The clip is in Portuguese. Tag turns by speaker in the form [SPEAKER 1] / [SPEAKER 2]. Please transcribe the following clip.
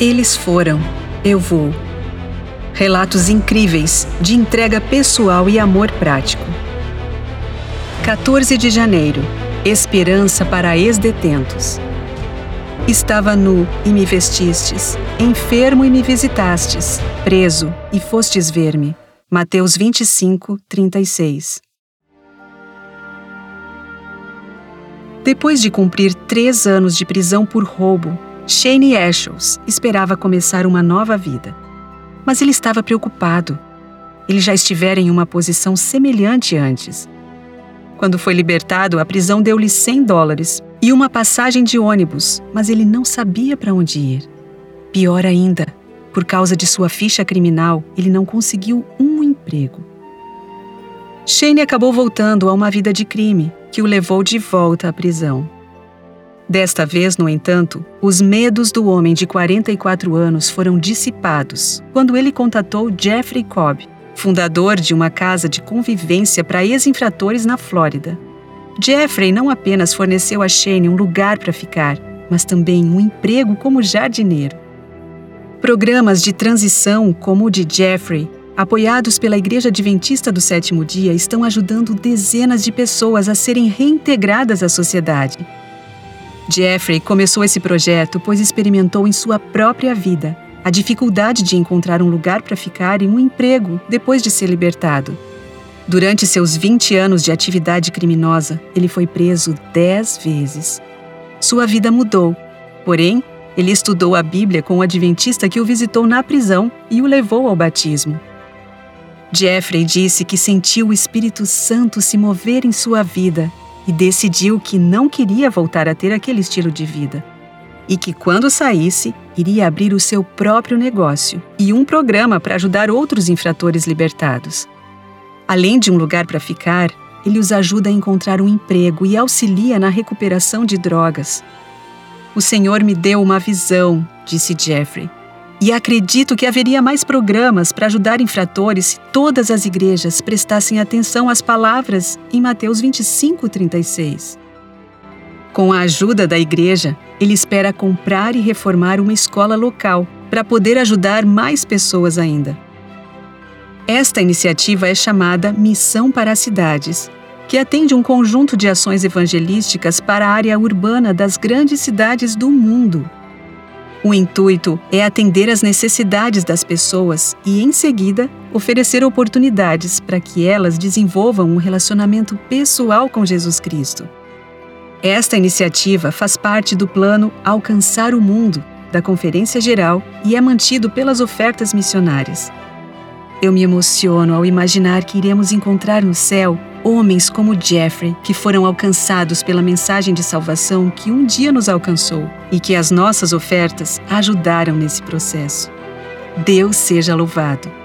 [SPEAKER 1] Eles foram, eu vou. Relatos incríveis de entrega pessoal e amor prático. 14 de janeiro Esperança para ex-detentos. Estava nu e me vestistes, enfermo e me visitastes, preso e fostes ver-me. Mateus 25, 36. Depois de cumprir três anos de prisão por roubo, Shane Ashels esperava começar uma nova vida. Mas ele estava preocupado. Ele já estivera em uma posição semelhante antes. Quando foi libertado, a prisão deu-lhe 100 dólares e uma passagem de ônibus, mas ele não sabia para onde ir. Pior ainda, por causa de sua ficha criminal, ele não conseguiu um emprego. Shane acabou voltando a uma vida de crime, que o levou de volta à prisão. Desta vez, no entanto, os medos do homem de 44 anos foram dissipados quando ele contatou Jeffrey Cobb, fundador de uma casa de convivência para ex-infratores na Flórida. Jeffrey não apenas forneceu a Shane um lugar para ficar, mas também um emprego como jardineiro. Programas de transição como o de Jeffrey, apoiados pela Igreja Adventista do Sétimo Dia, estão ajudando dezenas de pessoas a serem reintegradas à sociedade. Jeffrey começou esse projeto pois experimentou em sua própria vida a dificuldade de encontrar um lugar para ficar e um emprego depois de ser libertado. Durante seus 20 anos de atividade criminosa, ele foi preso 10 vezes. Sua vida mudou, porém, ele estudou a Bíblia com o adventista que o visitou na prisão e o levou ao batismo. Jeffrey disse que sentiu o Espírito Santo se mover em sua vida e decidiu que não queria voltar a ter aquele estilo de vida e que, quando saísse, iria abrir o seu próprio negócio e um programa para ajudar outros infratores libertados. Além de um lugar para ficar, ele os ajuda a encontrar um emprego e auxilia na recuperação de drogas. O Senhor me deu uma visão, disse Jeffrey, e acredito que haveria mais programas para ajudar infratores se todas as igrejas prestassem atenção às palavras em Mateus 25, 36. Com a ajuda da igreja, ele espera comprar e reformar uma escola local para poder ajudar mais pessoas ainda. Esta iniciativa é chamada Missão para as Cidades, que atende um conjunto de ações evangelísticas para a área urbana das grandes cidades do mundo. O intuito é atender às necessidades das pessoas e, em seguida, oferecer oportunidades para que elas desenvolvam um relacionamento pessoal com Jesus Cristo. Esta iniciativa faz parte do plano Alcançar o Mundo da Conferência Geral e é mantido pelas ofertas missionárias. Eu me emociono ao imaginar que iremos encontrar no céu homens como Jeffrey, que foram alcançados pela mensagem de salvação que um dia nos alcançou e que as nossas ofertas ajudaram nesse processo. Deus seja louvado.